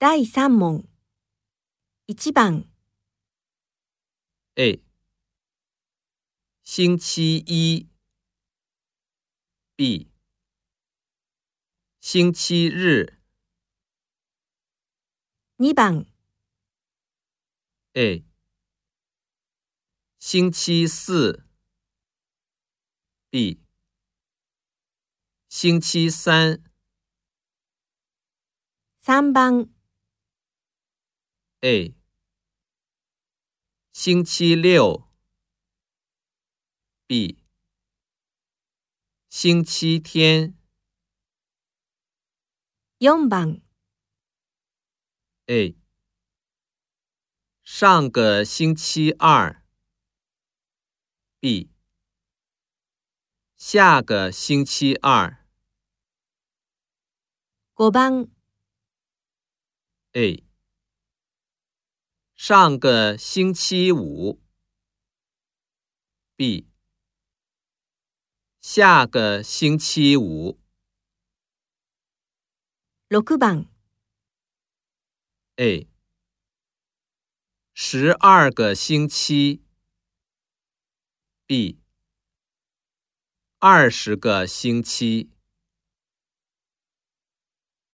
第3問。1番。A。星期一。B。星期日。2番。A。星期四。B。星期三。3番。A，星期六。B，星期天。四番。A，上个星期二。B，下个星期二。五番。A。上个星期五，B。下个星期五，六番，A。十二个星期，B。二十个星期。